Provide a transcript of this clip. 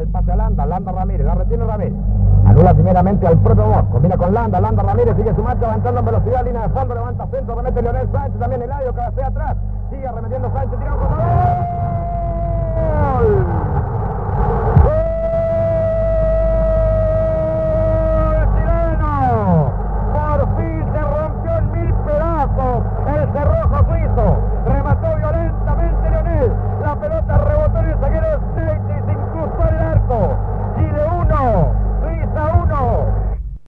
el pase a Landa, Landa Ramírez, la retiene Ramírez. Anula primeramente al propio Bosch, combina con Landa, Landa Ramírez sigue su marcha avanzando en velocidad, línea de fondo, levanta centro, remete Leonel Sánchez, también el aire, que atrás,